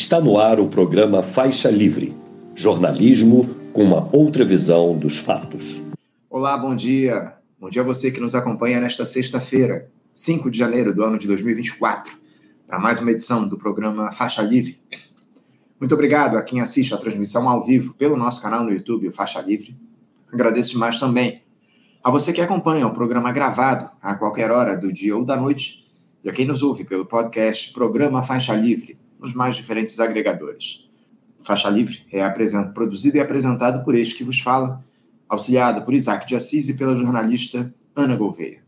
Está no ar o programa Faixa Livre jornalismo com uma outra visão dos fatos. Olá, bom dia. Bom dia a você que nos acompanha nesta sexta-feira, 5 de janeiro do ano de 2024, para mais uma edição do programa Faixa Livre. Muito obrigado a quem assiste a transmissão ao vivo pelo nosso canal no YouTube, Faixa Livre. Agradeço demais também a você que acompanha o programa gravado a qualquer hora do dia ou da noite e a quem nos ouve pelo podcast Programa Faixa Livre nos mais diferentes agregadores. Faixa Livre é produzido e apresentado por este que vos fala, auxiliado por Isaac de Assis e pela jornalista Ana Gouveia.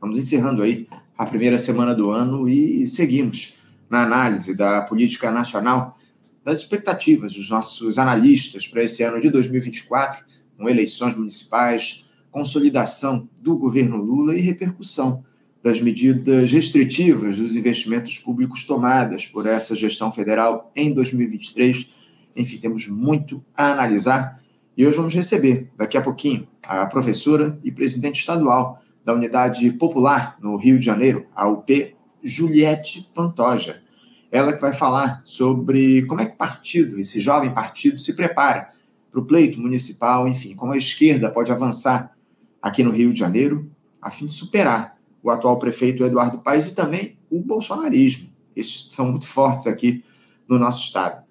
Vamos encerrando aí a primeira semana do ano e seguimos na análise da política nacional, das expectativas dos nossos analistas para esse ano de 2024, com eleições municipais, consolidação do governo Lula e repercussão das medidas restritivas dos investimentos públicos tomadas por essa gestão federal em 2023. Enfim, temos muito a analisar e hoje vamos receber, daqui a pouquinho, a professora e presidente estadual da Unidade Popular no Rio de Janeiro, a UP, Juliette Pantoja. Ela que vai falar sobre como é que o partido, esse jovem partido, se prepara para o pleito municipal, enfim, como a esquerda pode avançar aqui no Rio de Janeiro a fim de superar o atual prefeito Eduardo Paes e também o bolsonarismo. Esses são muito fortes aqui no nosso estado.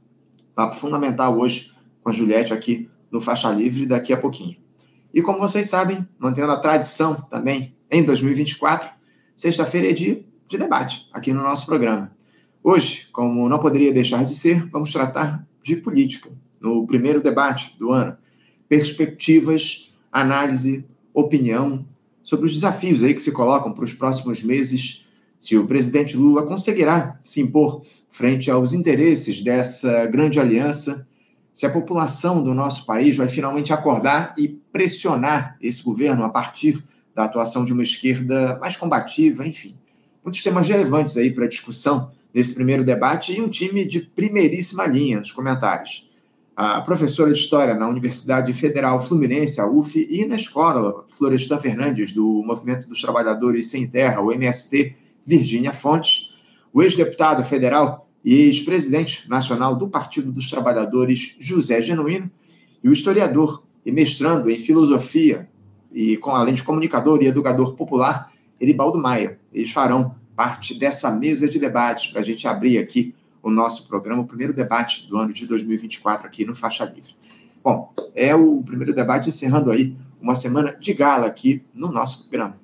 Papo fundamental hoje com a Juliette aqui no Faixa Livre daqui a pouquinho. E como vocês sabem, mantendo a tradição também em 2024, sexta-feira é dia de debate aqui no nosso programa. Hoje, como não poderia deixar de ser, vamos tratar de política. No primeiro debate do ano, perspectivas, análise, opinião sobre os desafios aí que se colocam para os próximos meses, se o presidente Lula conseguirá se impor frente aos interesses dessa grande aliança, se a população do nosso país vai finalmente acordar e pressionar esse governo a partir da atuação de uma esquerda mais combativa, enfim. Muitos temas relevantes aí para discussão nesse primeiro debate e um time de primeiríssima linha nos comentários a professora de História na Universidade Federal Fluminense, a UF, e na escola Florestan Fernandes, do Movimento dos Trabalhadores Sem Terra, o MST, Virgínia Fontes, o ex-deputado federal e ex-presidente nacional do Partido dos Trabalhadores, José Genuíno, e o historiador e mestrando em filosofia, e com além de comunicador e educador popular, Eribaldo Maia. Eles farão parte dessa mesa de debates para a gente abrir aqui o nosso programa, o primeiro debate do ano de 2024 aqui no Faixa Livre. Bom, é o primeiro debate encerrando aí uma semana de gala aqui no nosso programa.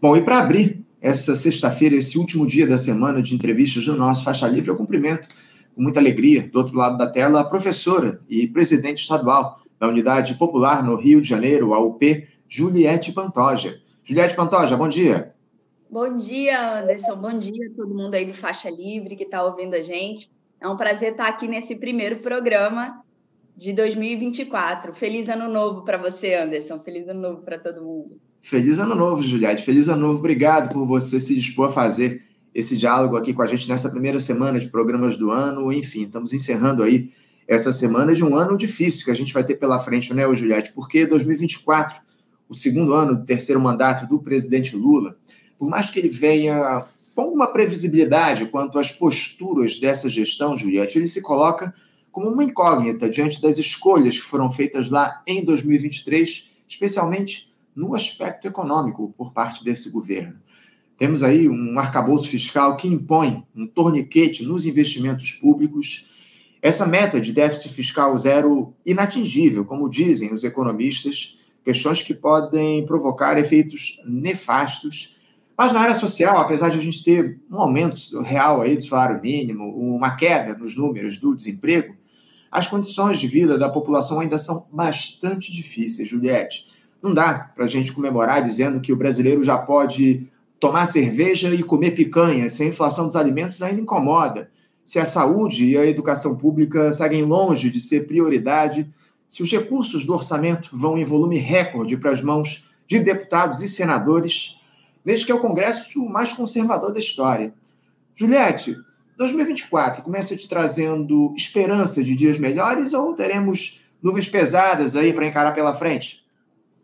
Bom, e para abrir essa sexta-feira, esse último dia da semana de entrevistas no nosso Faixa Livre, eu cumprimento com muita alegria, do outro lado da tela, a professora e presidente estadual da Unidade Popular no Rio de Janeiro, a UP, Juliette Pantoja. Juliette Pantoja, bom dia. Bom dia, Anderson. Bom dia a todo mundo aí do Faixa Livre que está ouvindo a gente. É um prazer estar aqui nesse primeiro programa de 2024. Feliz ano novo para você, Anderson. Feliz ano novo para todo mundo. Feliz ano novo, Juliette. Feliz ano novo. Obrigado por você se dispor a fazer esse diálogo aqui com a gente nessa primeira semana de programas do ano. Enfim, estamos encerrando aí essa semana de um ano difícil que a gente vai ter pela frente, né, Juliette? Porque 2024 o segundo ano do terceiro mandato do presidente Lula, por mais que ele venha com alguma previsibilidade quanto às posturas dessa gestão, Juliette, ele se coloca como uma incógnita diante das escolhas que foram feitas lá em 2023, especialmente no aspecto econômico por parte desse governo. Temos aí um arcabouço fiscal que impõe um torniquete nos investimentos públicos. Essa meta de déficit fiscal zero inatingível, como dizem os economistas, questões que podem provocar efeitos nefastos. Mas na área social, apesar de a gente ter um aumento real aí do salário mínimo, uma queda nos números do desemprego, as condições de vida da população ainda são bastante difíceis, Juliette. Não dá para a gente comemorar dizendo que o brasileiro já pode tomar cerveja e comer picanha se a inflação dos alimentos ainda incomoda, se a saúde e a educação pública seguem longe de ser prioridade se os recursos do orçamento vão em volume recorde para as mãos de deputados e senadores, desde que é o Congresso mais conservador da história. Juliette, 2024 começa te trazendo esperança de dias melhores ou teremos nuvens pesadas aí para encarar pela frente?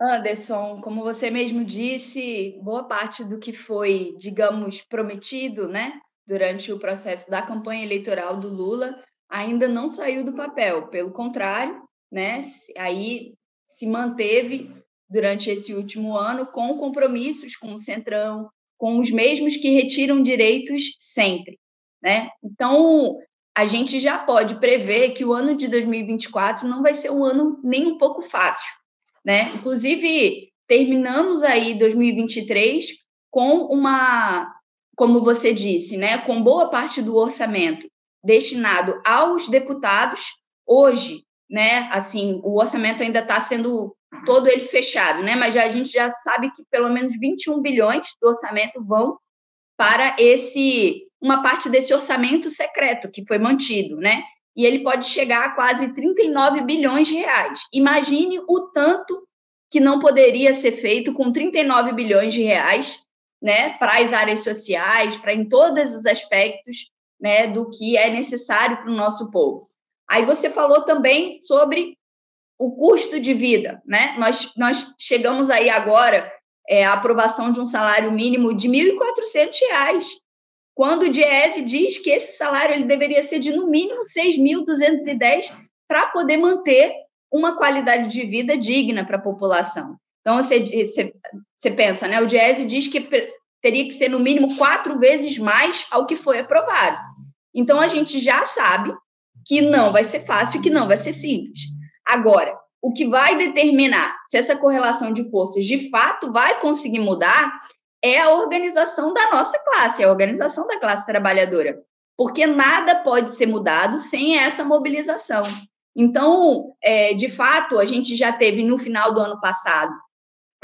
Anderson, como você mesmo disse, boa parte do que foi, digamos, prometido, né, durante o processo da campanha eleitoral do Lula ainda não saiu do papel. Pelo contrário, né, aí se manteve durante esse último ano com compromissos com o Centrão, com os mesmos que retiram direitos sempre, né? Então, a gente já pode prever que o ano de 2024 não vai ser um ano nem um pouco fácil, né? Inclusive, terminamos aí 2023 com uma, como você disse, né, com boa parte do orçamento destinado aos deputados. Hoje, né, assim, o orçamento ainda está sendo todo ele fechado, né? Mas já, a gente já sabe que pelo menos 21 bilhões do orçamento vão para esse uma parte desse orçamento secreto que foi mantido, né? E ele pode chegar a quase 39 bilhões de reais. Imagine o tanto que não poderia ser feito com 39 bilhões de reais, né, para as áreas sociais, para em todos os aspectos, né, do que é necessário para o nosso povo. Aí você falou também sobre o custo de vida, né? Nós, nós chegamos aí agora é, à aprovação de um salário mínimo de R$ 1.400, quando o Diese diz que esse salário ele deveria ser de no mínimo R$ 6.210 para poder manter uma qualidade de vida digna para a população. Então, você, você, você pensa, né? O Diese diz que teria que ser no mínimo quatro vezes mais ao que foi aprovado. Então, a gente já sabe que não vai ser fácil, que não vai ser simples. Agora, o que vai determinar se essa correlação de forças de fato vai conseguir mudar é a organização da nossa classe, é a organização da classe trabalhadora. Porque nada pode ser mudado sem essa mobilização. Então, é, de fato, a gente já teve no final do ano passado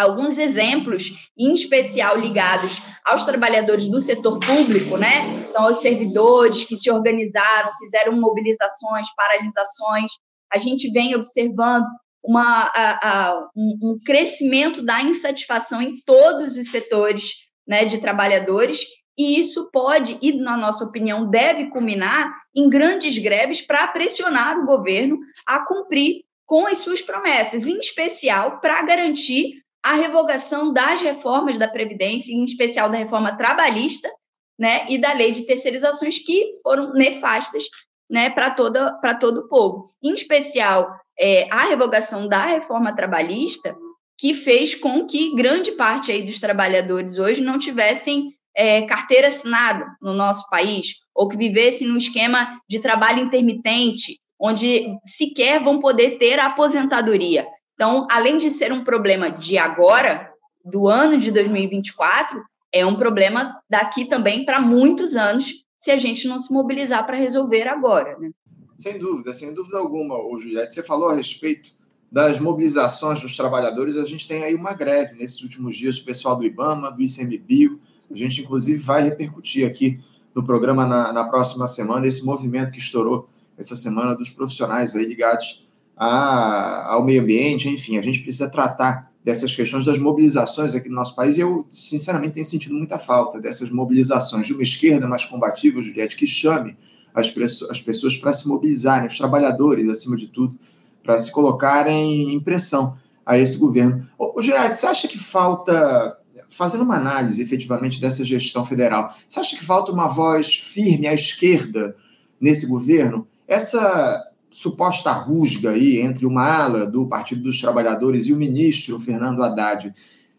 alguns exemplos, em especial ligados aos trabalhadores do setor público, né? Então, aos servidores que se organizaram, fizeram mobilizações, paralisações. A gente vem observando uma, a, a, um, um, crescimento da insatisfação em todos os setores né, de trabalhadores, e isso pode, e na nossa opinião, deve culminar em grandes greves para pressionar o governo a cumprir com as suas promessas, em especial para garantir a revogação das reformas da Previdência, em especial da reforma trabalhista, né, e da lei de terceirizações que foram nefastas né, para todo o povo. Em especial, é, a revogação da reforma trabalhista, que fez com que grande parte aí dos trabalhadores hoje não tivessem é, carteira assinada no nosso país, ou que vivessem num esquema de trabalho intermitente, onde sequer vão poder ter a aposentadoria. Então, além de ser um problema de agora, do ano de 2024, é um problema daqui também para muitos anos, se a gente não se mobilizar para resolver agora. Né? Sem dúvida, sem dúvida alguma, ô Juliette. Você falou a respeito das mobilizações dos trabalhadores. A gente tem aí uma greve nesses últimos dias, o pessoal do IBAMA, do ICMBio. A gente, inclusive, vai repercutir aqui no programa na, na próxima semana esse movimento que estourou essa semana dos profissionais aí ligados a, ao meio ambiente, enfim, a gente precisa tratar dessas questões das mobilizações aqui no nosso país. E eu, sinceramente, tenho sentido muita falta dessas mobilizações de uma esquerda mais combativa, Juliette, que chame as, as pessoas para se mobilizarem, os trabalhadores, acima de tudo, para se colocarem em pressão a esse governo. Ô, Juliette, você acha que falta, fazendo uma análise efetivamente dessa gestão federal, você acha que falta uma voz firme à esquerda nesse governo? Essa suposta rusga aí entre uma ala do Partido dos Trabalhadores e o ministro Fernando Haddad,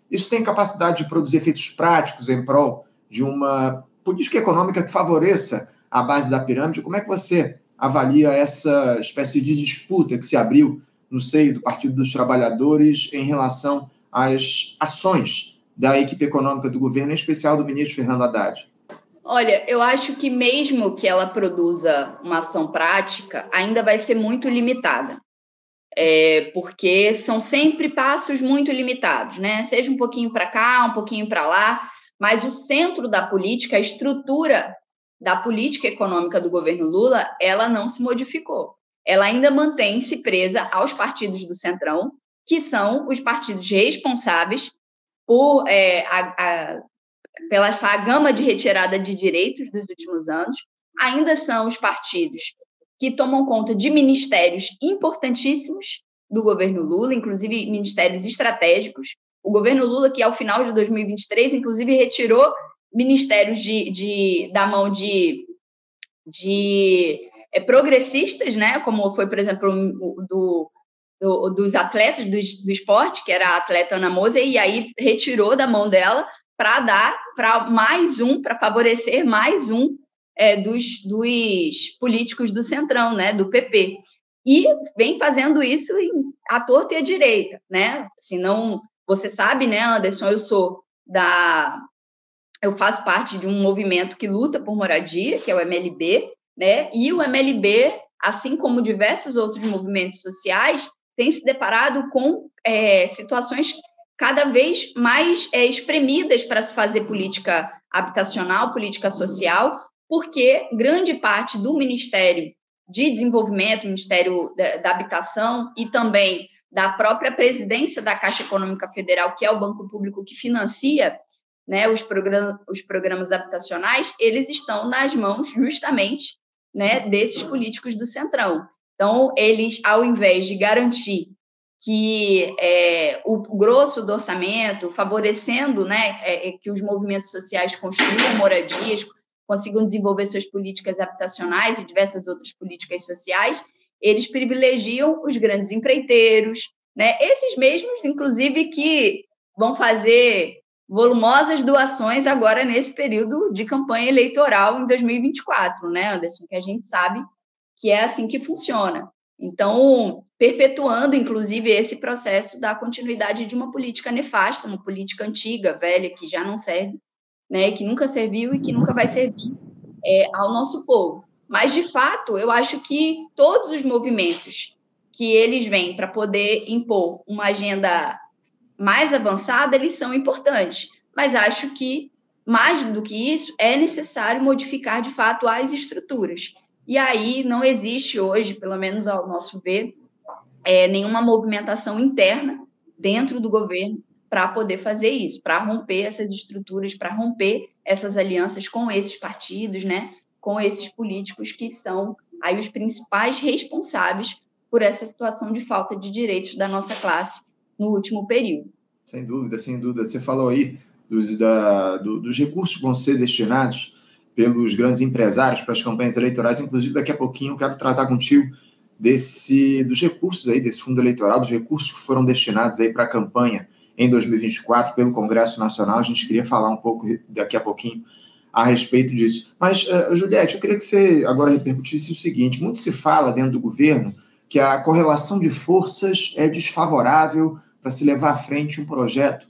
isso tem capacidade de produzir efeitos práticos em prol de uma política econômica que favoreça a base da pirâmide? Como é que você avalia essa espécie de disputa que se abriu no seio do Partido dos Trabalhadores em relação às ações da equipe econômica do governo, em especial do ministro Fernando Haddad? Olha, eu acho que mesmo que ela produza uma ação prática, ainda vai ser muito limitada. É, porque são sempre passos muito limitados, né? Seja um pouquinho para cá, um pouquinho para lá, mas o centro da política, a estrutura da política econômica do governo Lula, ela não se modificou. Ela ainda mantém-se presa aos partidos do Centrão, que são os partidos responsáveis por é, a, a, pela essa gama de retirada de direitos dos últimos anos, ainda são os partidos que tomam conta de ministérios importantíssimos, do governo Lula, inclusive ministérios estratégicos. O governo Lula, que ao final de 2023, inclusive, retirou ministérios de, de da mão de, de é, progressistas, né, como foi, por exemplo, do, do, dos atletas do, do esporte, que era a atleta Ana Moser, e aí retirou da mão dela para dar para mais um, para favorecer mais um é, dos, dos políticos do Centrão, né, do PP. E vem fazendo isso em, à torta e à direita, né? Assim, não, você sabe, né, Anderson, eu sou da eu faço parte de um movimento que luta por moradia, que é o MLB, né? E o MLB, assim como diversos outros movimentos sociais, tem se deparado com é, situações cada vez mais é, espremidas para se fazer política habitacional, política social, porque grande parte do Ministério de Desenvolvimento, Ministério da, da Habitação e também da própria presidência da Caixa Econômica Federal, que é o banco público que financia né, os, programas, os programas habitacionais, eles estão nas mãos justamente né, desses políticos do Centrão. Então, eles, ao invés de garantir que é, o grosso do orçamento, favorecendo né, é, é, que os movimentos sociais construam moradias, consigam desenvolver suas políticas habitacionais e diversas outras políticas sociais, eles privilegiam os grandes empreiteiros, né? esses mesmos, inclusive, que vão fazer volumosas doações agora nesse período de campanha eleitoral em 2024, né, Anderson? Que a gente sabe que é assim que funciona. Então, perpetuando, inclusive, esse processo da continuidade de uma política nefasta, uma política antiga, velha, que já não serve, né, que nunca serviu e que nunca vai servir é, ao nosso povo. Mas, de fato, eu acho que todos os movimentos que eles vêm para poder impor uma agenda mais avançada, eles são importantes. Mas acho que, mais do que isso, é necessário modificar, de fato, as estruturas. E aí não existe hoje, pelo menos ao nosso ver, é, nenhuma movimentação interna dentro do governo para poder fazer isso, para romper essas estruturas, para romper essas alianças com esses partidos, né, com esses políticos que são aí os principais responsáveis por essa situação de falta de direitos da nossa classe no último período. Sem dúvida, sem dúvida. Você falou aí dos, da, do, dos recursos que vão ser destinados pelos grandes empresários para as campanhas eleitorais. Inclusive, daqui a pouquinho eu quero tratar contigo desse, dos recursos aí, desse fundo eleitoral, dos recursos que foram destinados aí para a campanha em 2024 pelo Congresso Nacional. A gente queria falar um pouco daqui a pouquinho a respeito disso. Mas, uh, Juliette, eu queria que você agora repercutisse o seguinte: muito se fala dentro do governo que a correlação de forças é desfavorável para se levar à frente um projeto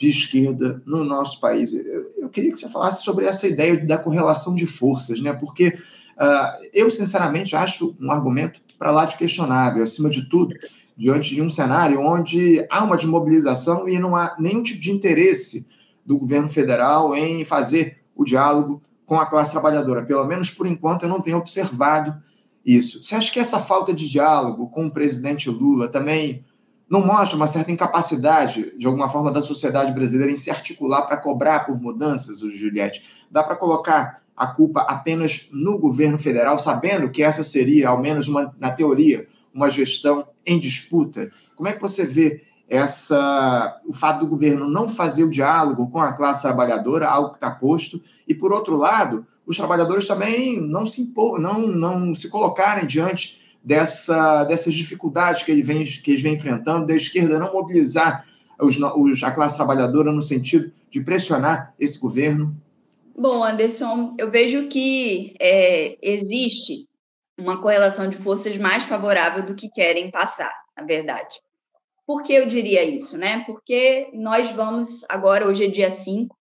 de esquerda no nosso país. Eu, eu, queria que você falasse sobre essa ideia da correlação de forças, né? porque uh, eu, sinceramente, acho um argumento para lá de questionável, acima de tudo, diante de um cenário onde há uma desmobilização e não há nenhum tipo de interesse do governo federal em fazer o diálogo com a classe trabalhadora. Pelo menos por enquanto eu não tenho observado isso. Você acha que essa falta de diálogo com o presidente Lula também não mostra uma certa incapacidade, de alguma forma, da sociedade brasileira em se articular para cobrar por mudanças, Juliette? Dá para colocar a culpa apenas no governo federal, sabendo que essa seria, ao menos uma, na teoria, uma gestão em disputa? Como é que você vê essa, o fato do governo não fazer o diálogo com a classe trabalhadora, algo que está posto, e, por outro lado, os trabalhadores também não se, impor, não, não se colocarem diante dessa, dessas dificuldades que, ele vem, que eles vêm enfrentando, da esquerda não mobilizar os, os, a classe trabalhadora no sentido de pressionar esse governo? Bom, Anderson, eu vejo que é, existe uma correlação de forças mais favorável do que querem passar, na verdade. Por que eu diria isso, né? Porque nós vamos, agora, hoje é dia 5,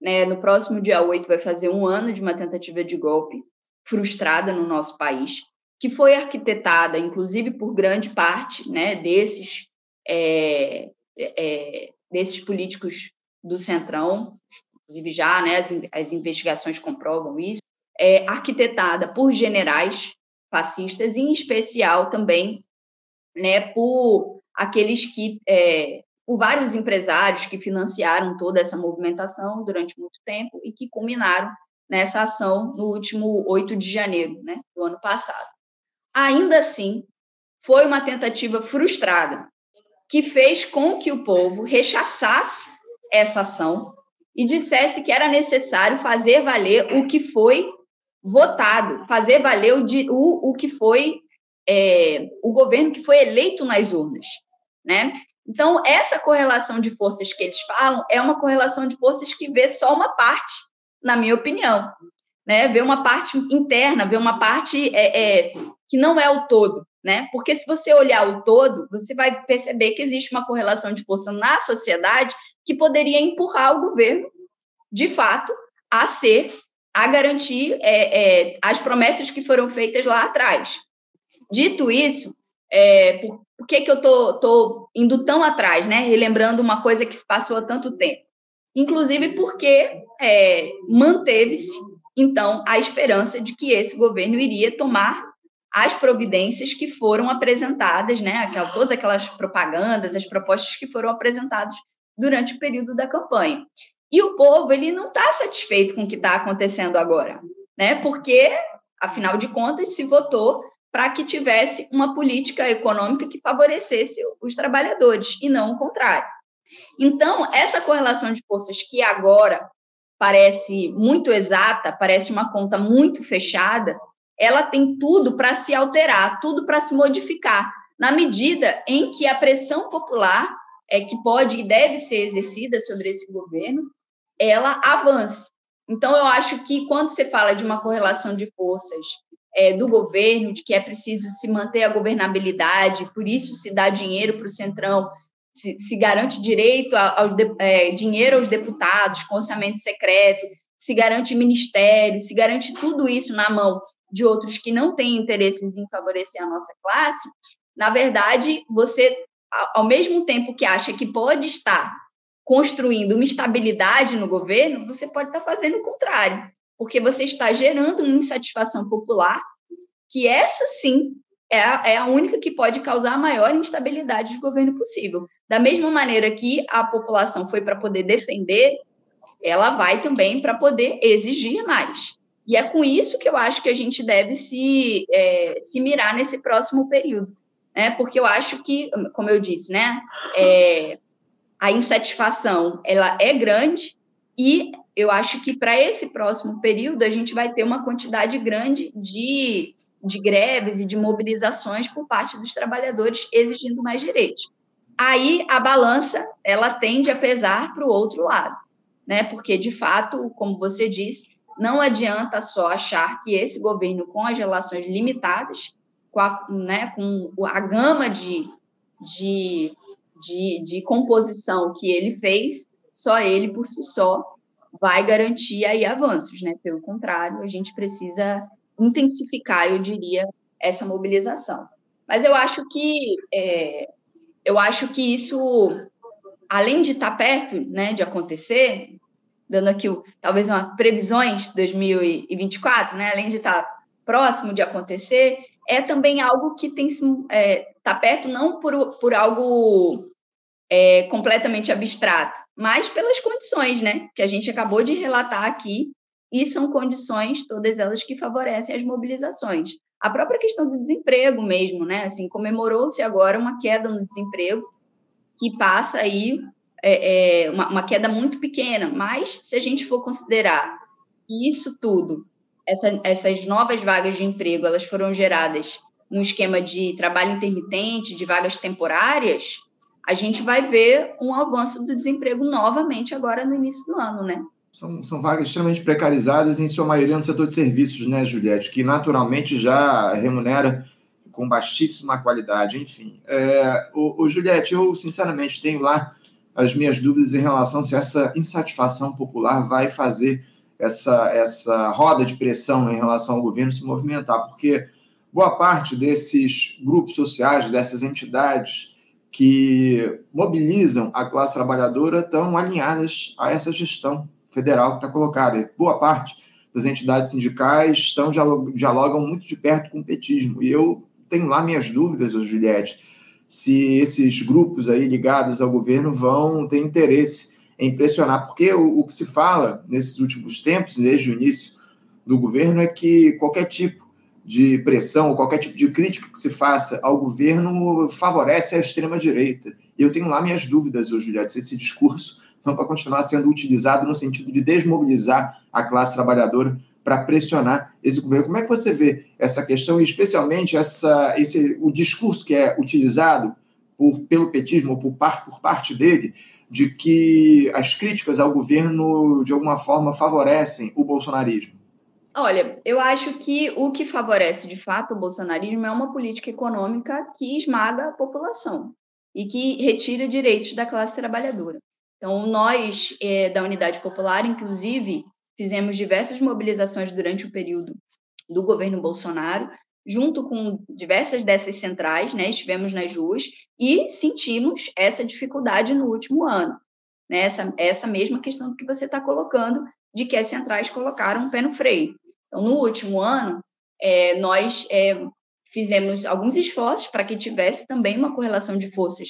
né? No próximo dia 8 vai fazer um ano de uma tentativa de golpe frustrada no nosso país, que foi arquitetada, inclusive, por grande parte né, desses, é, é, desses políticos do Centrão, inclusive já né, as, as investigações comprovam isso, é arquitetada por generais fascistas, em especial também né, por aqueles que, é, por vários empresários que financiaram toda essa movimentação durante muito tempo e que culminaram nessa ação no último 8 de janeiro né, do ano passado. Ainda assim, foi uma tentativa frustrada, que fez com que o povo rechaçasse essa ação e dissesse que era necessário fazer valer o que foi votado, fazer valer o, o, o que foi é, o governo que foi eleito nas urnas, né? Então, essa correlação de forças que eles falam é uma correlação de forças que vê só uma parte, na minha opinião, né? Vê uma parte interna, vê uma parte é, é, que não é o todo, né? Porque se você olhar o todo, você vai perceber que existe uma correlação de força na sociedade que poderia empurrar o governo, de fato, a ser, a garantir é, é, as promessas que foram feitas lá atrás. Dito isso, é, por, por, que, que eu tô, tô indo tão atrás, né? Relembrando uma coisa que se passou há tanto tempo. Inclusive porque é, manteve-se, então, a esperança de que esse governo iria tomar as providências que foram apresentadas, né? Todas aquelas propagandas, as propostas que foram apresentadas durante o período da campanha. E o povo ele não está satisfeito com o que está acontecendo agora, né? Porque, afinal de contas, se votou para que tivesse uma política econômica que favorecesse os trabalhadores e não o contrário. Então, essa correlação de forças que agora parece muito exata, parece uma conta muito fechada, ela tem tudo para se alterar, tudo para se modificar, na medida em que a pressão popular é que pode e deve ser exercida sobre esse governo, ela avance. Então, eu acho que quando você fala de uma correlação de forças é, do governo, de que é preciso se manter a governabilidade, por isso se dá dinheiro para o Centrão, se, se, garante direito ao é, dinheiro aos deputados com orçamento secreto, se garante ministério, se garante tudo isso na mão de outros que não têm interesses em favorecer a nossa classe, na verdade, você, ao mesmo tempo que acha que pode estar construindo uma estabilidade no governo, você pode estar fazendo o contrário, porque você está gerando uma insatisfação popular, que essa sim é a, é a única que pode causar a maior instabilidade de governo possível. Da mesma maneira que a população foi para poder defender, ela vai também para poder exigir mais. E é com isso que eu acho que a gente deve se, é, se mirar nesse próximo período. Né? Porque eu acho que, como eu disse, né, é, a insatisfação ela é grande e eu acho que para esse próximo período a gente vai ter uma quantidade grande de, de greves e de mobilizações por parte dos trabalhadores exigindo mais direitos. Aí a balança ela tende a pesar para o outro lado, né? Porque de fato, como você disse, não adianta só achar que esse governo, com as relações limitadas, com a, né, com a gama de, de, de, de composição que ele fez, só ele por si só vai garantir aí avanços, né? Pelo contrário, a gente precisa intensificar, eu diria, essa mobilização. Mas eu acho que é, eu acho que isso, além de estar perto, né, de acontecer, dando aqui o, talvez uma previsões de 2024, né, além de estar próximo de acontecer, é também algo que tem é, tá perto não por, por algo é, completamente abstrato, mas pelas condições, né, que a gente acabou de relatar aqui e são condições todas elas que favorecem as mobilizações. A própria questão do desemprego mesmo, né, assim comemorou-se agora uma queda no desemprego que passa aí é, é uma, uma, queda muito pequena, mas se a gente for considerar isso tudo, essa, essas novas vagas de emprego, elas foram geradas num esquema de trabalho intermitente, de vagas temporárias, a gente vai ver um avanço do desemprego novamente agora no início do ano, né? São, são vagas extremamente precarizadas, em sua maioria no setor de serviços, né, Juliette? Que naturalmente já remunera com baixíssima qualidade, enfim. É, o, o Juliette, eu sinceramente tenho lá as minhas dúvidas em relação se essa insatisfação popular vai fazer essa, essa roda de pressão em relação ao governo se movimentar, porque boa parte desses grupos sociais, dessas entidades que mobilizam a classe trabalhadora estão alinhadas a essa gestão federal que está colocada. Boa parte das entidades sindicais estão dialogam muito de perto com o petismo. E eu tenho lá minhas dúvidas, Juliette, se esses grupos aí ligados ao governo vão ter interesse em pressionar, porque o, o que se fala nesses últimos tempos, desde o início do governo, é que qualquer tipo de pressão qualquer tipo de crítica que se faça ao governo favorece a extrema-direita. E eu tenho lá minhas dúvidas, Juliette, se esse discurso não vai continuar sendo utilizado no sentido de desmobilizar a classe trabalhadora para pressionar esse governo. Como é que você vê essa questão e especialmente essa, esse, o discurso que é utilizado por, pelo petismo por, par, por parte dele de que as críticas ao governo de alguma forma favorecem o bolsonarismo? Olha, eu acho que o que favorece de fato o bolsonarismo é uma política econômica que esmaga a população e que retira direitos da classe trabalhadora. Então, nós é, da Unidade Popular, inclusive, fizemos diversas mobilizações durante o período do governo Bolsonaro, junto com diversas dessas centrais, né, estivemos nas ruas e sentimos essa dificuldade no último ano. Né, essa, essa mesma questão que você está colocando, de que as centrais colocaram pé no freio. Então, no último ano, é, nós é, fizemos alguns esforços para que tivesse também uma correlação de forças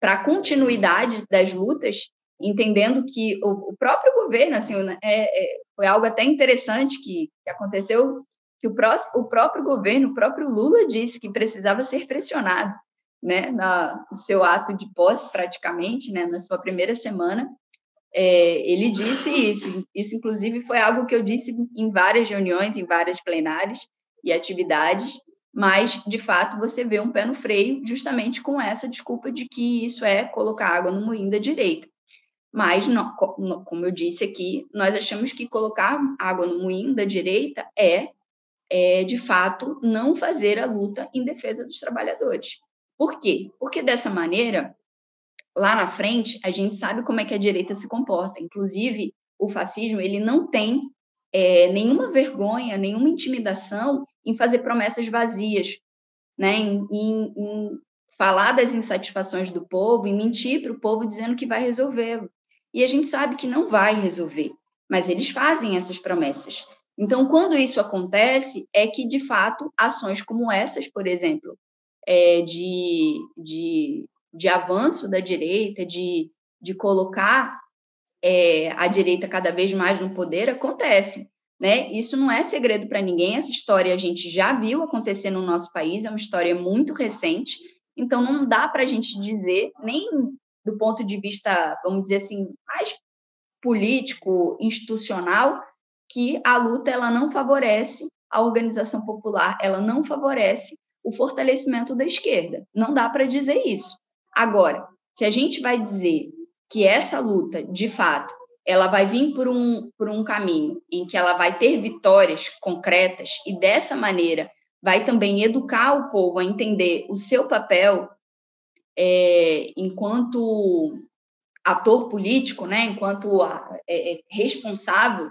para a continuidade das lutas entendendo que o, o próprio governo, assim, é, é, foi algo até interessante que, que aconteceu, que o, o próprio governo, o próprio Lula disse que precisava ser pressionado, né, na, no seu ato de posse, praticamente, né, na sua primeira semana, é, ele disse isso. Isso, inclusive, foi algo que eu disse em várias reuniões, em várias plenárias e atividades, mas, de fato, você vê um pé no freio justamente com essa desculpa de que isso é colocar água no moinho da direita. Mas, como eu disse aqui, nós achamos que colocar água no moinho da direita é, é, de fato, não fazer a luta em defesa dos trabalhadores. Por quê? Porque dessa maneira, lá na frente, a gente sabe como é que a direita se comporta. Inclusive, o fascismo ele não tem é, nenhuma vergonha, nenhuma intimidação em fazer promessas vazias, né? em, em, em falar das insatisfações do povo, em mentir para o povo dizendo que vai resolvê-lo. E a gente sabe que não vai resolver, mas eles fazem essas promessas. Então, quando isso acontece, é que, de fato, ações como essas, por exemplo, é, de, de, de avanço da direita, de, de colocar é, a direita cada vez mais no poder, acontecem. Né? Isso não é segredo para ninguém, essa história a gente já viu acontecer no nosso país, é uma história muito recente, então não dá para a gente dizer, nem do ponto de vista, vamos dizer assim, mais político, institucional, que a luta ela não favorece a organização popular, ela não favorece o fortalecimento da esquerda. Não dá para dizer isso. Agora, se a gente vai dizer que essa luta, de fato, ela vai vir por um, por um caminho em que ela vai ter vitórias concretas e dessa maneira vai também educar o povo a entender o seu papel é, enquanto ator político, né, enquanto é, é, responsável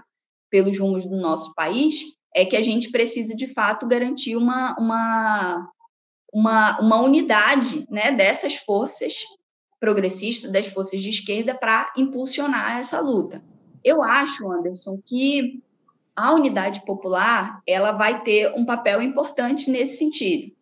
pelos rumos do nosso país, é que a gente precisa, de fato, garantir uma, uma, uma, uma unidade né, dessas forças progressistas, das forças de esquerda, para impulsionar essa luta. Eu acho, Anderson, que a unidade popular ela vai ter um papel importante nesse sentido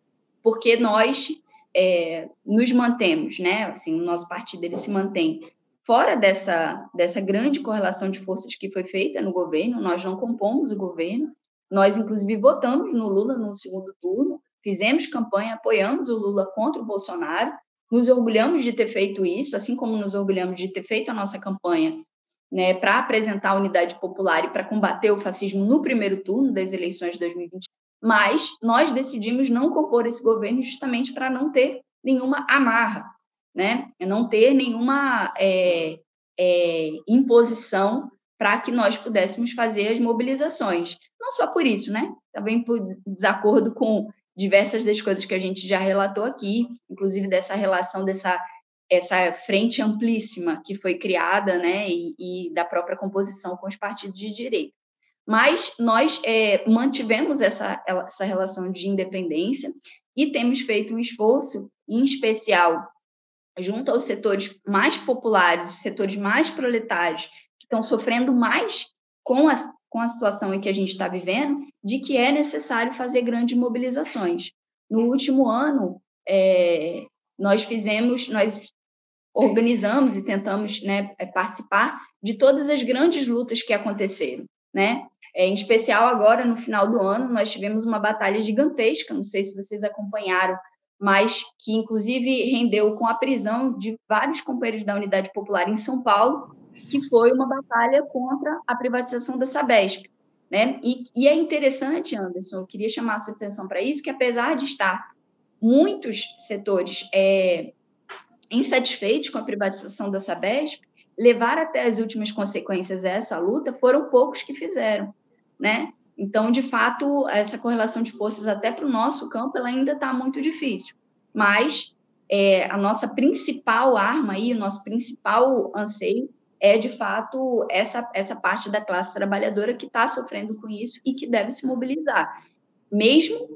porque nós é, nos mantemos, né? Assim, o nosso partido ele se mantém fora dessa, dessa grande correlação de forças que foi feita no governo, nós não compomos o governo, nós, inclusive, votamos no Lula no segundo turno, fizemos campanha, apoiamos o Lula contra o Bolsonaro, nos orgulhamos de ter feito isso, assim como nos orgulhamos de ter feito a nossa campanha né, para apresentar a unidade popular e para combater o fascismo no primeiro turno das eleições de 2020 mas nós decidimos não compor esse governo justamente para não ter nenhuma amarra, né? não ter nenhuma é, é, imposição para que nós pudéssemos fazer as mobilizações. Não só por isso, né? Também por desacordo com diversas das coisas que a gente já relatou aqui, inclusive dessa relação dessa essa frente amplíssima que foi criada, né, e, e da própria composição com os partidos de direita. Mas nós é, mantivemos essa, essa relação de independência e temos feito um esforço, em especial junto aos setores mais populares, os setores mais proletários, que estão sofrendo mais com a, com a situação em que a gente está vivendo, de que é necessário fazer grandes mobilizações. No último ano, é, nós fizemos, nós organizamos e tentamos né, participar de todas as grandes lutas que aconteceram né? É, em especial agora, no final do ano, nós tivemos uma batalha gigantesca, não sei se vocês acompanharam, mas que inclusive rendeu com a prisão de vários companheiros da Unidade Popular em São Paulo, que foi uma batalha contra a privatização da Sabesp. Né? E, e é interessante, Anderson, eu queria chamar a sua atenção para isso, que apesar de estar muitos setores é, insatisfeitos com a privatização da Sabesp, levar até as últimas consequências essa luta foram poucos que fizeram, né? Então, de fato, essa correlação de forças até para o nosso campo ela ainda está muito difícil. Mas é, a nossa principal arma aí, o nosso principal anseio é, de fato, essa, essa parte da classe trabalhadora que está sofrendo com isso e que deve se mobilizar, mesmo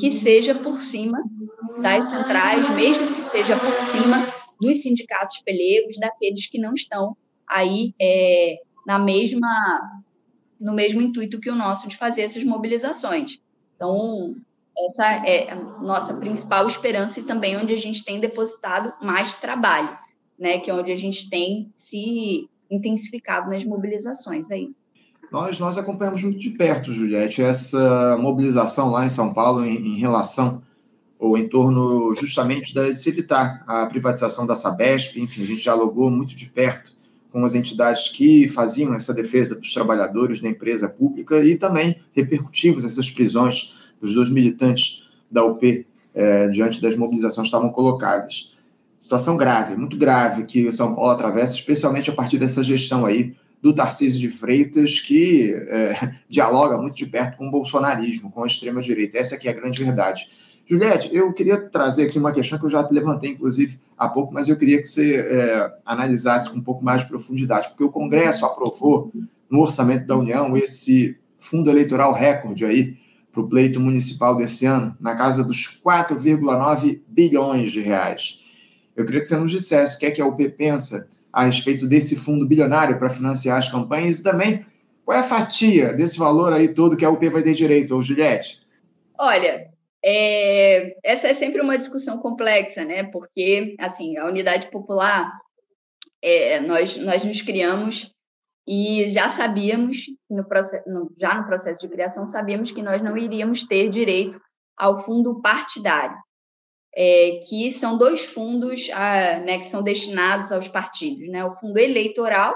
que seja por cima das centrais, mesmo que seja por cima dos sindicatos pelegos, daqueles que não estão aí é, na mesma no mesmo intuito que o nosso de fazer essas mobilizações. Então, essa é a nossa principal esperança e também onde a gente tem depositado mais trabalho, né, que é onde a gente tem se intensificado nas mobilizações aí. Nós, nós acompanhamos muito de perto, Juliette, essa mobilização lá em São Paulo em, em relação ou em torno justamente de se evitar a privatização da Sabesp, enfim, a gente dialogou muito de perto com as entidades que faziam essa defesa dos trabalhadores da empresa pública e também repercutimos essas prisões dos dois militantes da UP é, diante das mobilizações que estavam colocadas situação grave, muito grave que o São Paulo atravessa, especialmente a partir dessa gestão aí do Tarcísio de Freitas, que é, dialoga muito de perto com o bolsonarismo, com a extrema-direita. Essa aqui é a grande verdade. Juliette, eu queria trazer aqui uma questão que eu já levantei, inclusive, há pouco, mas eu queria que você é, analisasse com um pouco mais de profundidade, porque o Congresso aprovou no orçamento da União esse fundo eleitoral recorde aí para o pleito municipal desse ano, na casa dos 4,9 bilhões de reais. Eu queria que você nos dissesse o que é que a UP pensa a respeito desse fundo bilionário para financiar as campanhas e também qual é a fatia desse valor aí todo que a UP vai ter direito, ou Juliette? Olha, é, essa é sempre uma discussão complexa, né? Porque, assim, a unidade popular, é, nós, nós nos criamos e já sabíamos, no no, já no processo de criação, sabíamos que nós não iríamos ter direito ao fundo partidário é, que são dois fundos ah, né, que são destinados aos partidos. Né? O fundo eleitoral,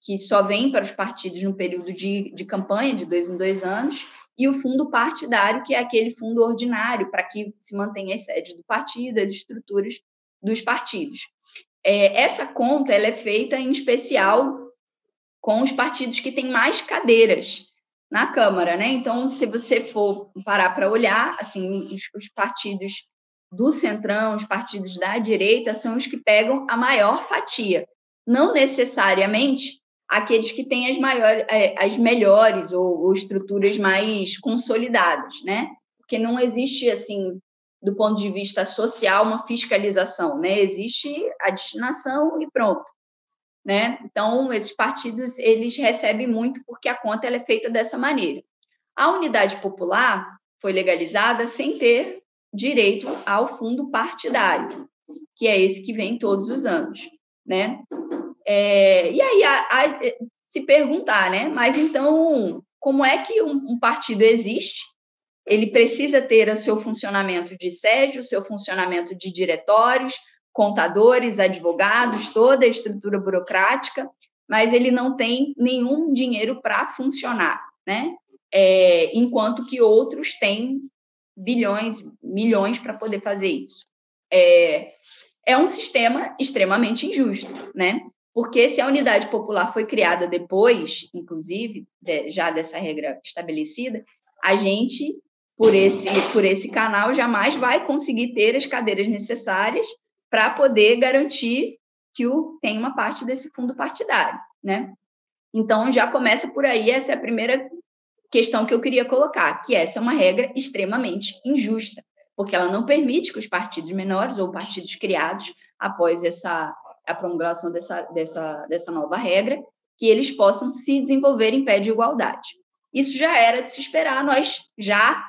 que só vem para os partidos no período de, de campanha, de dois em dois anos, e o fundo partidário, que é aquele fundo ordinário, para que se mantenha as sedes do partido, as estruturas dos partidos. É, essa conta ela é feita em especial com os partidos que têm mais cadeiras na Câmara, né? Então, se você for parar para olhar, assim, os, os partidos do centrão, os partidos da direita, são os que pegam a maior fatia. Não necessariamente aqueles que têm as, maiores, é, as melhores ou, ou estruturas mais consolidadas, né? Porque não existe, assim, do ponto de vista social, uma fiscalização, né? Existe a destinação e pronto, né? Então, esses partidos, eles recebem muito porque a conta ela é feita dessa maneira. A unidade popular foi legalizada sem ter direito ao fundo partidário, que é esse que vem todos os anos, né? É, e aí a, a, se perguntar, né? Mas então, como é que um, um partido existe? Ele precisa ter o seu funcionamento de sede, o seu funcionamento de diretórios, contadores, advogados, toda a estrutura burocrática, mas ele não tem nenhum dinheiro para funcionar, né? É, enquanto que outros têm bilhões, milhões para poder fazer isso. É, é um sistema extremamente injusto, né? Porque se a unidade popular foi criada depois, inclusive, de, já dessa regra estabelecida, a gente, por esse, por esse canal, jamais vai conseguir ter as cadeiras necessárias para poder garantir que o, tem uma parte desse fundo partidário, né? Então, já começa por aí, essa é a primeira questão que eu queria colocar, que essa é uma regra extremamente injusta, porque ela não permite que os partidos menores ou partidos criados após essa a promulgação dessa, dessa, dessa nova regra, que eles possam se desenvolver em pé de igualdade. Isso já era de se esperar, nós já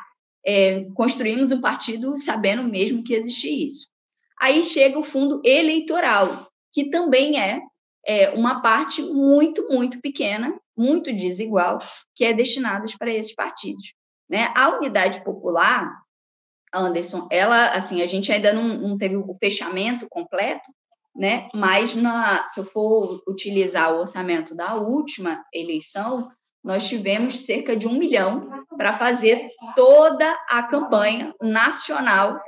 é, construímos um partido sabendo mesmo que existia isso. Aí chega o fundo eleitoral, que também é, é uma parte muito, muito pequena muito desigual que é destinada para esses partidos. Né? A unidade popular, Anderson, ela, assim, a gente ainda não, não teve o fechamento completo, né? Mas na, se eu for utilizar o orçamento da última eleição, nós tivemos cerca de um milhão para fazer toda a campanha nacional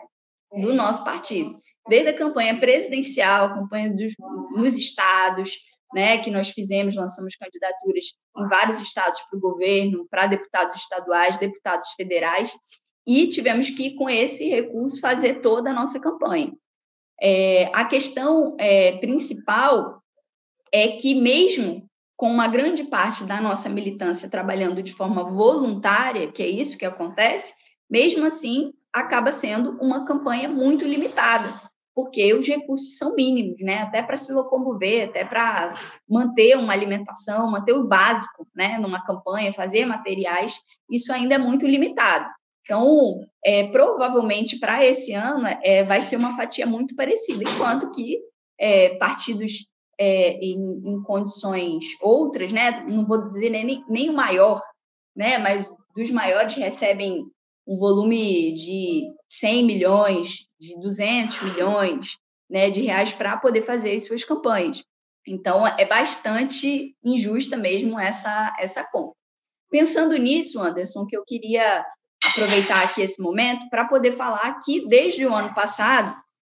do nosso partido. Desde a campanha presidencial, a campanha dos, nos estados, né, que nós fizemos, lançamos candidaturas em vários estados para o governo, para deputados estaduais, deputados federais, e tivemos que, com esse recurso, fazer toda a nossa campanha. É, a questão é, principal é que, mesmo com uma grande parte da nossa militância trabalhando de forma voluntária, que é isso que acontece, mesmo assim, acaba sendo uma campanha muito limitada, porque os recursos são mínimos, né? Até para se locomover, até para manter uma alimentação, manter o básico, né? Numa campanha, fazer materiais, isso ainda é muito limitado. Então, é, provavelmente para esse ano é, vai ser uma fatia muito parecida, enquanto que é, partidos é, em, em, condições outras, né? Não vou dizer nem, nem o maior, né? Mas dos maiores recebem um volume de 100 milhões, de 200 milhões, né? De reais para poder fazer as suas campanhas. Então, é bastante injusta mesmo essa essa conta. Pensando nisso, Anderson, que eu queria aproveitar aqui esse momento para poder falar que desde o ano passado,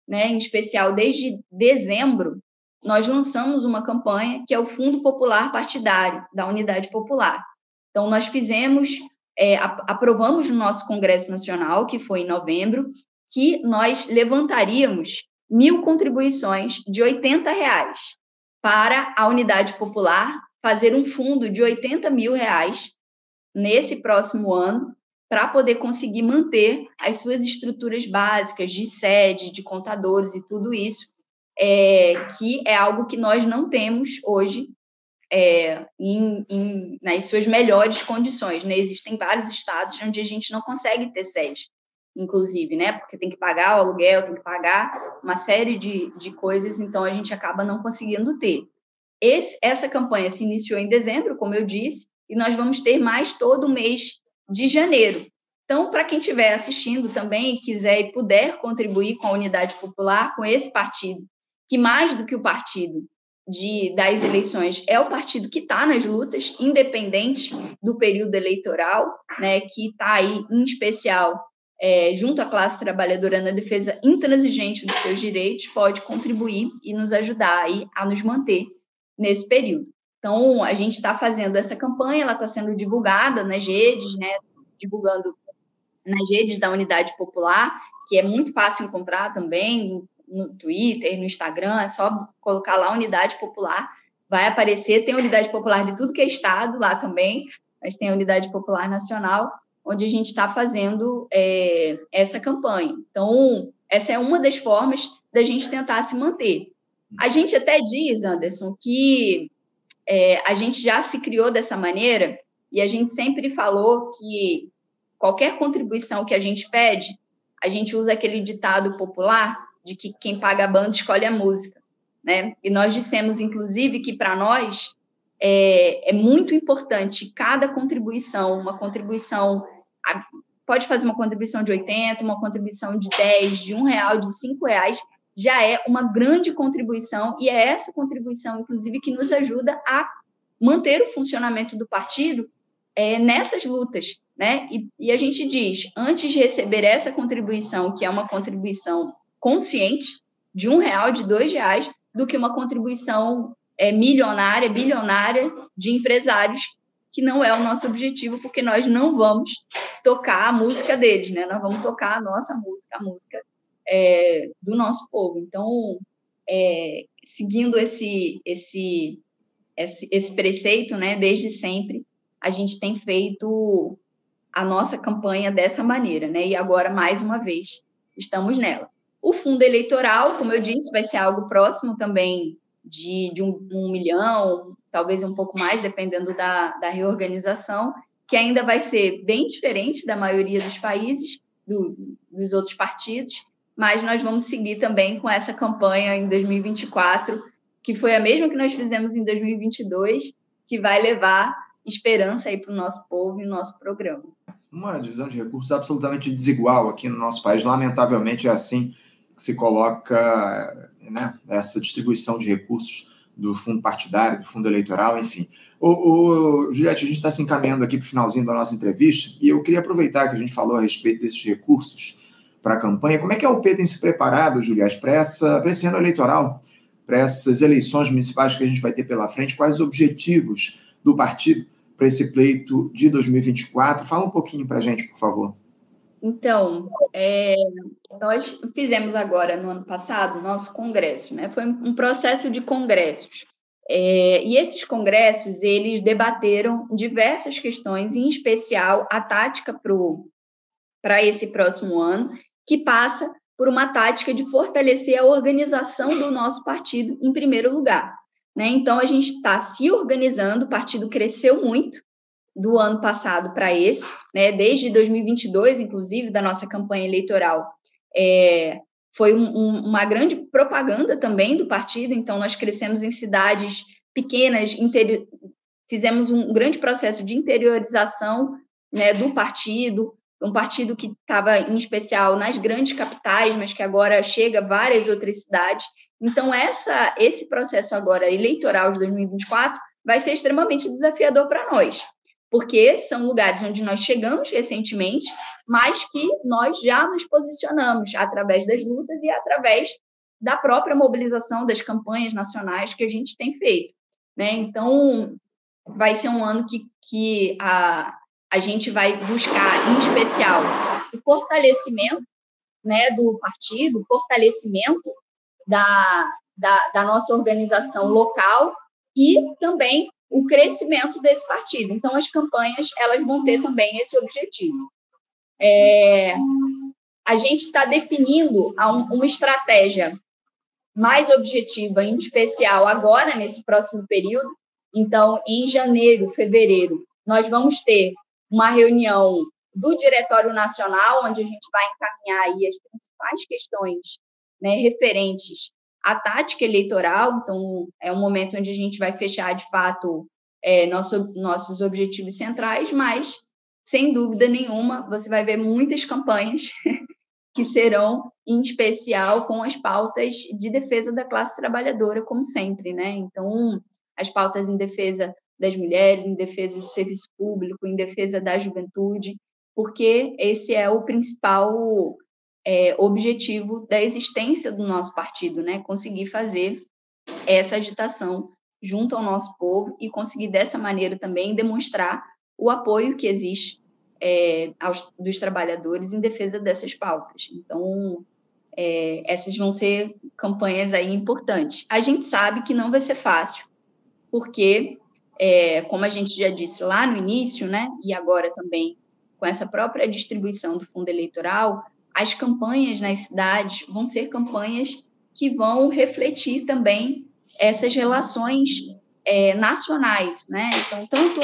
né, em especial desde dezembro, nós lançamos uma campanha que é o Fundo Popular Partidário da Unidade Popular. Então, nós fizemos, é, aprovamos no nosso Congresso Nacional, que foi em novembro, que nós levantaríamos mil contribuições de 80 reais para a Unidade Popular fazer um fundo de 80 mil reais nesse próximo ano para poder conseguir manter as suas estruturas básicas de sede, de contadores e tudo isso, é, que é algo que nós não temos hoje é, em, em, nas suas melhores condições. Né? Existem vários estados onde a gente não consegue ter sede, inclusive, né? porque tem que pagar o aluguel, tem que pagar uma série de, de coisas, então a gente acaba não conseguindo ter. Esse, essa campanha se iniciou em dezembro, como eu disse, e nós vamos ter mais todo mês de janeiro. Então, para quem estiver assistindo também e quiser e puder contribuir com a Unidade Popular, com esse partido, que mais do que o partido de, das eleições é o partido que está nas lutas, independente do período eleitoral, né, que está aí, em especial, é, junto à classe trabalhadora na defesa intransigente dos seus direitos, pode contribuir e nos ajudar aí a nos manter nesse período. Então, a gente está fazendo essa campanha, ela está sendo divulgada nas redes, né? Divulgando nas redes da Unidade Popular, que é muito fácil encontrar também no Twitter, no Instagram, é só colocar lá Unidade Popular, vai aparecer. Tem Unidade Popular de tudo que é estado lá também, mas tem a Unidade Popular Nacional, onde a gente está fazendo é, essa campanha. Então, essa é uma das formas da gente tentar se manter. A gente até diz, Anderson, que é, a gente já se criou dessa maneira e a gente sempre falou que qualquer contribuição que a gente pede, a gente usa aquele ditado popular de que quem paga a banda escolhe a música, né? E nós dissemos, inclusive, que para nós é, é, muito importante cada contribuição, uma contribuição pode fazer uma contribuição de 80, uma contribuição de 10, de um real, de cinco reais, já é uma grande contribuição, e é essa contribuição, inclusive, que nos ajuda a manter o funcionamento do partido é, nessas lutas. Né? E, e a gente diz, antes de receber essa contribuição, que é uma contribuição consciente, de um real, de dois reais, do que uma contribuição é, milionária, bilionária de empresários, que não é o nosso objetivo, porque nós não vamos tocar a música deles, né? Nós vamos tocar a nossa música, a música é, do nosso povo. Então, é, seguindo esse, esse, esse, esse preceito, né, desde sempre, a gente tem feito a nossa campanha dessa maneira, né? E agora, mais uma vez, estamos nela. O fundo eleitoral, como eu disse, vai ser algo próximo também de, de um, um, milhão, talvez um pouco mais, dependendo da, da reorganização, que ainda vai ser bem diferente da maioria dos países, do, dos outros partidos, mas nós vamos seguir também com essa campanha em 2024, que foi a mesma que nós fizemos em 2022, que vai levar esperança aí para o nosso povo e o nosso programa. Uma divisão de recursos absolutamente desigual aqui no nosso país. Lamentavelmente é assim que se coloca né, essa distribuição de recursos do fundo partidário, do fundo eleitoral, enfim. O, o Juliette, a gente está se encaminhando aqui para o finalzinho da nossa entrevista e eu queria aproveitar que a gente falou a respeito desses recursos para a campanha. Como é que a UP tem se preparado, Juliette, para, esse ano eleitoral, para essas eleições municipais que a gente vai ter pela frente? Quais os objetivos do partido para esse pleito de 2024? Fala um pouquinho para a gente, por favor. Então, é, nós fizemos agora, no ano passado, nosso congresso, né? Foi um processo de congressos. É, e esses congressos, eles debateram diversas questões, em especial a tática para esse próximo ano, que passa por uma tática de fortalecer a organização do nosso partido em primeiro lugar. Né? Então, a gente está se organizando, o partido cresceu muito, do ano passado para esse, né, desde 2022, inclusive, da nossa campanha eleitoral, é, foi um, um, uma grande propaganda também do partido, então nós crescemos em cidades pequenas, fizemos um grande processo de interiorização né, do partido, um partido que estava em especial nas grandes capitais, mas que agora chega a várias outras cidades. Então, essa, esse processo agora eleitoral de 2024 vai ser extremamente desafiador para nós porque são lugares onde nós chegamos recentemente, mas que nós já nos posicionamos através das lutas e através da própria mobilização das campanhas nacionais que a gente tem feito. Né? Então, vai ser um ano que, que a, a gente vai buscar, em especial, o fortalecimento né, do partido, fortalecimento da, da, da nossa organização local e também o crescimento desse partido. Então, as campanhas elas vão ter também esse objetivo. É, a gente está definindo uma estratégia mais objetiva, em especial agora, nesse próximo período. Então, em janeiro, fevereiro, nós vamos ter uma reunião do Diretório Nacional, onde a gente vai encaminhar as principais questões né, referentes a tática eleitoral, então é um momento onde a gente vai fechar de fato é, nosso, nossos objetivos centrais, mas sem dúvida nenhuma você vai ver muitas campanhas que serão em especial com as pautas de defesa da classe trabalhadora, como sempre, né? Então, as pautas em defesa das mulheres, em defesa do serviço público, em defesa da juventude, porque esse é o principal é, objetivo da existência do nosso partido, né? Conseguir fazer essa agitação junto ao nosso povo e conseguir dessa maneira também demonstrar o apoio que existe é, aos, dos trabalhadores em defesa dessas pautas. Então, é, essas vão ser campanhas aí importantes. A gente sabe que não vai ser fácil, porque, é, como a gente já disse lá no início, né, e agora também com essa própria distribuição do fundo eleitoral, as campanhas nas cidades vão ser campanhas que vão refletir também essas relações é, nacionais, né? Então, tanto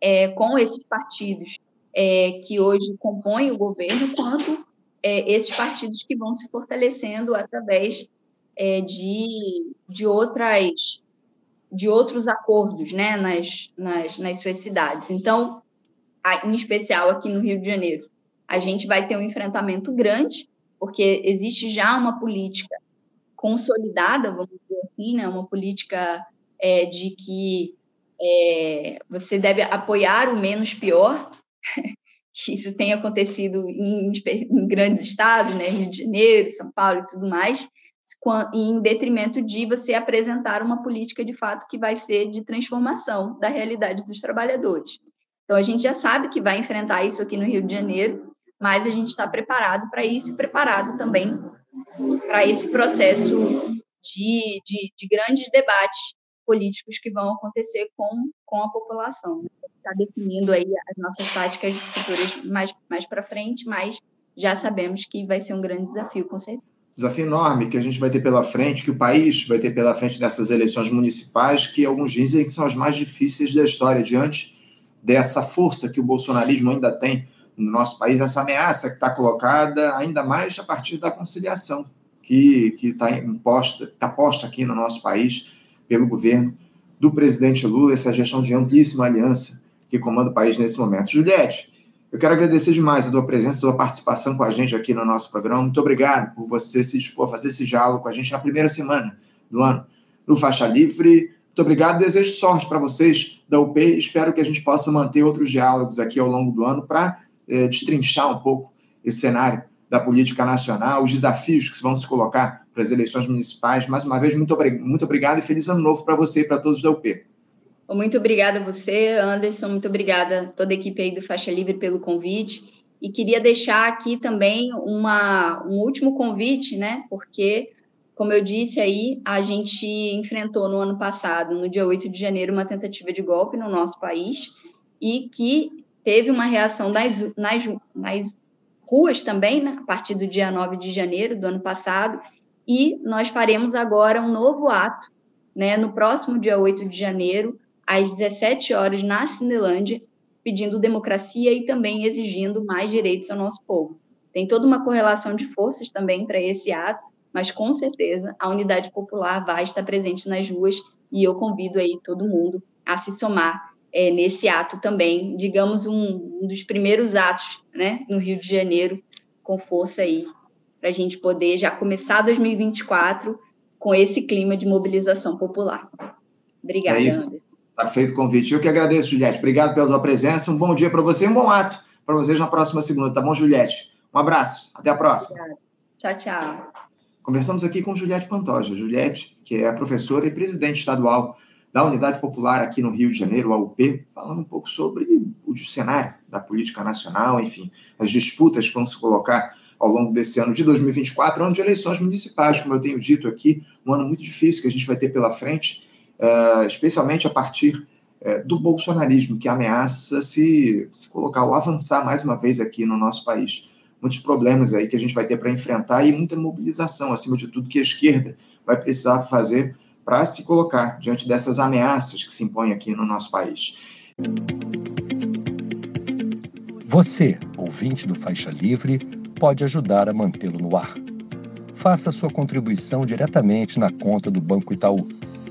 é, com esses partidos é, que hoje compõem o governo, quanto é, esses partidos que vão se fortalecendo através é, de, de outras de outros acordos, né, nas, nas, nas suas cidades. Então, em especial aqui no Rio de Janeiro, a gente vai ter um enfrentamento grande, porque existe já uma política consolidada, vamos dizer assim, né? uma política é, de que é, você deve apoiar o menos pior, isso tem acontecido em, em, grandes estados, né? Rio de Janeiro, São Paulo e tudo mais, em detrimento de você apresentar uma política de fato que vai ser de transformação da realidade dos trabalhadores. Então, a gente já sabe que vai enfrentar isso aqui no Rio de Janeiro, mas a gente está preparado para isso e preparado também para esse processo de, de, de, grandes debates políticos que vão acontecer com, com a população. Está definindo aí as nossas táticas futuras mais, mais para frente, mas já sabemos que vai ser um grande desafio, com certeza. Desafio enorme que a gente vai ter pela frente, que o país vai ter pela frente nessas eleições municipais, que alguns dizem que são as mais difíceis da história, diante dessa força que o bolsonarismo ainda tem no nosso país, essa ameaça que está colocada ainda mais a partir da conciliação que está imposta, está posta aqui no nosso país pelo governo do presidente Lula, essa gestão de amplíssima aliança que comanda o país nesse momento. Juliette, eu quero agradecer demais a tua presença, a tua participação com a gente aqui no nosso programa. Muito obrigado por você se dispor a fazer esse diálogo com a gente na primeira semana do ano do Faixa Livre. Muito obrigado, desejo sorte para vocês da UP. Espero que a gente possa manter outros diálogos aqui ao longo do ano para é, destrinchar um pouco esse cenário da política nacional, os desafios que vão se colocar para as eleições municipais. Mais uma vez, muito, muito obrigado e feliz ano novo para você e para todos da UP. Muito obrigada a você, Anderson. Muito obrigada a toda a equipe aí do Faixa Livre pelo convite. E queria deixar aqui também uma, um último convite, né? Porque, como eu disse aí, a gente enfrentou no ano passado, no dia 8 de janeiro, uma tentativa de golpe no nosso país e que teve uma reação nas, nas, nas ruas também, né? a partir do dia 9 de janeiro do ano passado. E nós faremos agora um novo ato, né? No próximo dia 8 de janeiro, às 17 horas na Cinelândia, pedindo democracia e também exigindo mais direitos ao nosso povo. Tem toda uma correlação de forças também para esse ato, mas com certeza a unidade popular vai estar presente nas ruas e eu convido aí todo mundo a se somar é, nesse ato também, digamos um, um, dos primeiros atos, né, no Rio de Janeiro, com força aí, para a gente poder já começar 2024 com esse clima de mobilização popular. Obrigada, é isso. Anderson. Está feito o convite. Eu que agradeço, Juliette. Obrigado pela tua presença. Um bom dia para você e um bom ato para vocês na próxima segunda, tá bom, Juliette? Um abraço. Até a próxima. Tchau, tchau. Conversamos aqui com Juliette Pantoja. Juliette, que é professora e presidente estadual da Unidade Popular aqui no Rio de Janeiro, a UP, falando um pouco sobre o cenário da política nacional, enfim, as disputas que vão se colocar ao longo desse ano de 2024, ano de eleições municipais, como eu tenho dito aqui, um ano muito difícil que a gente vai ter pela frente uh, especialmente a partir uh, do bolsonarismo, que ameaça se, se colocar ou avançar mais uma vez aqui no nosso país. Muitos problemas aí que a gente vai ter para enfrentar e muita mobilização, acima de tudo, que a esquerda vai precisar fazer para se colocar diante dessas ameaças que se impõem aqui no nosso país. Você, ouvinte do Faixa Livre, pode ajudar a mantê-lo no ar. Faça sua contribuição diretamente na conta do Banco Itaú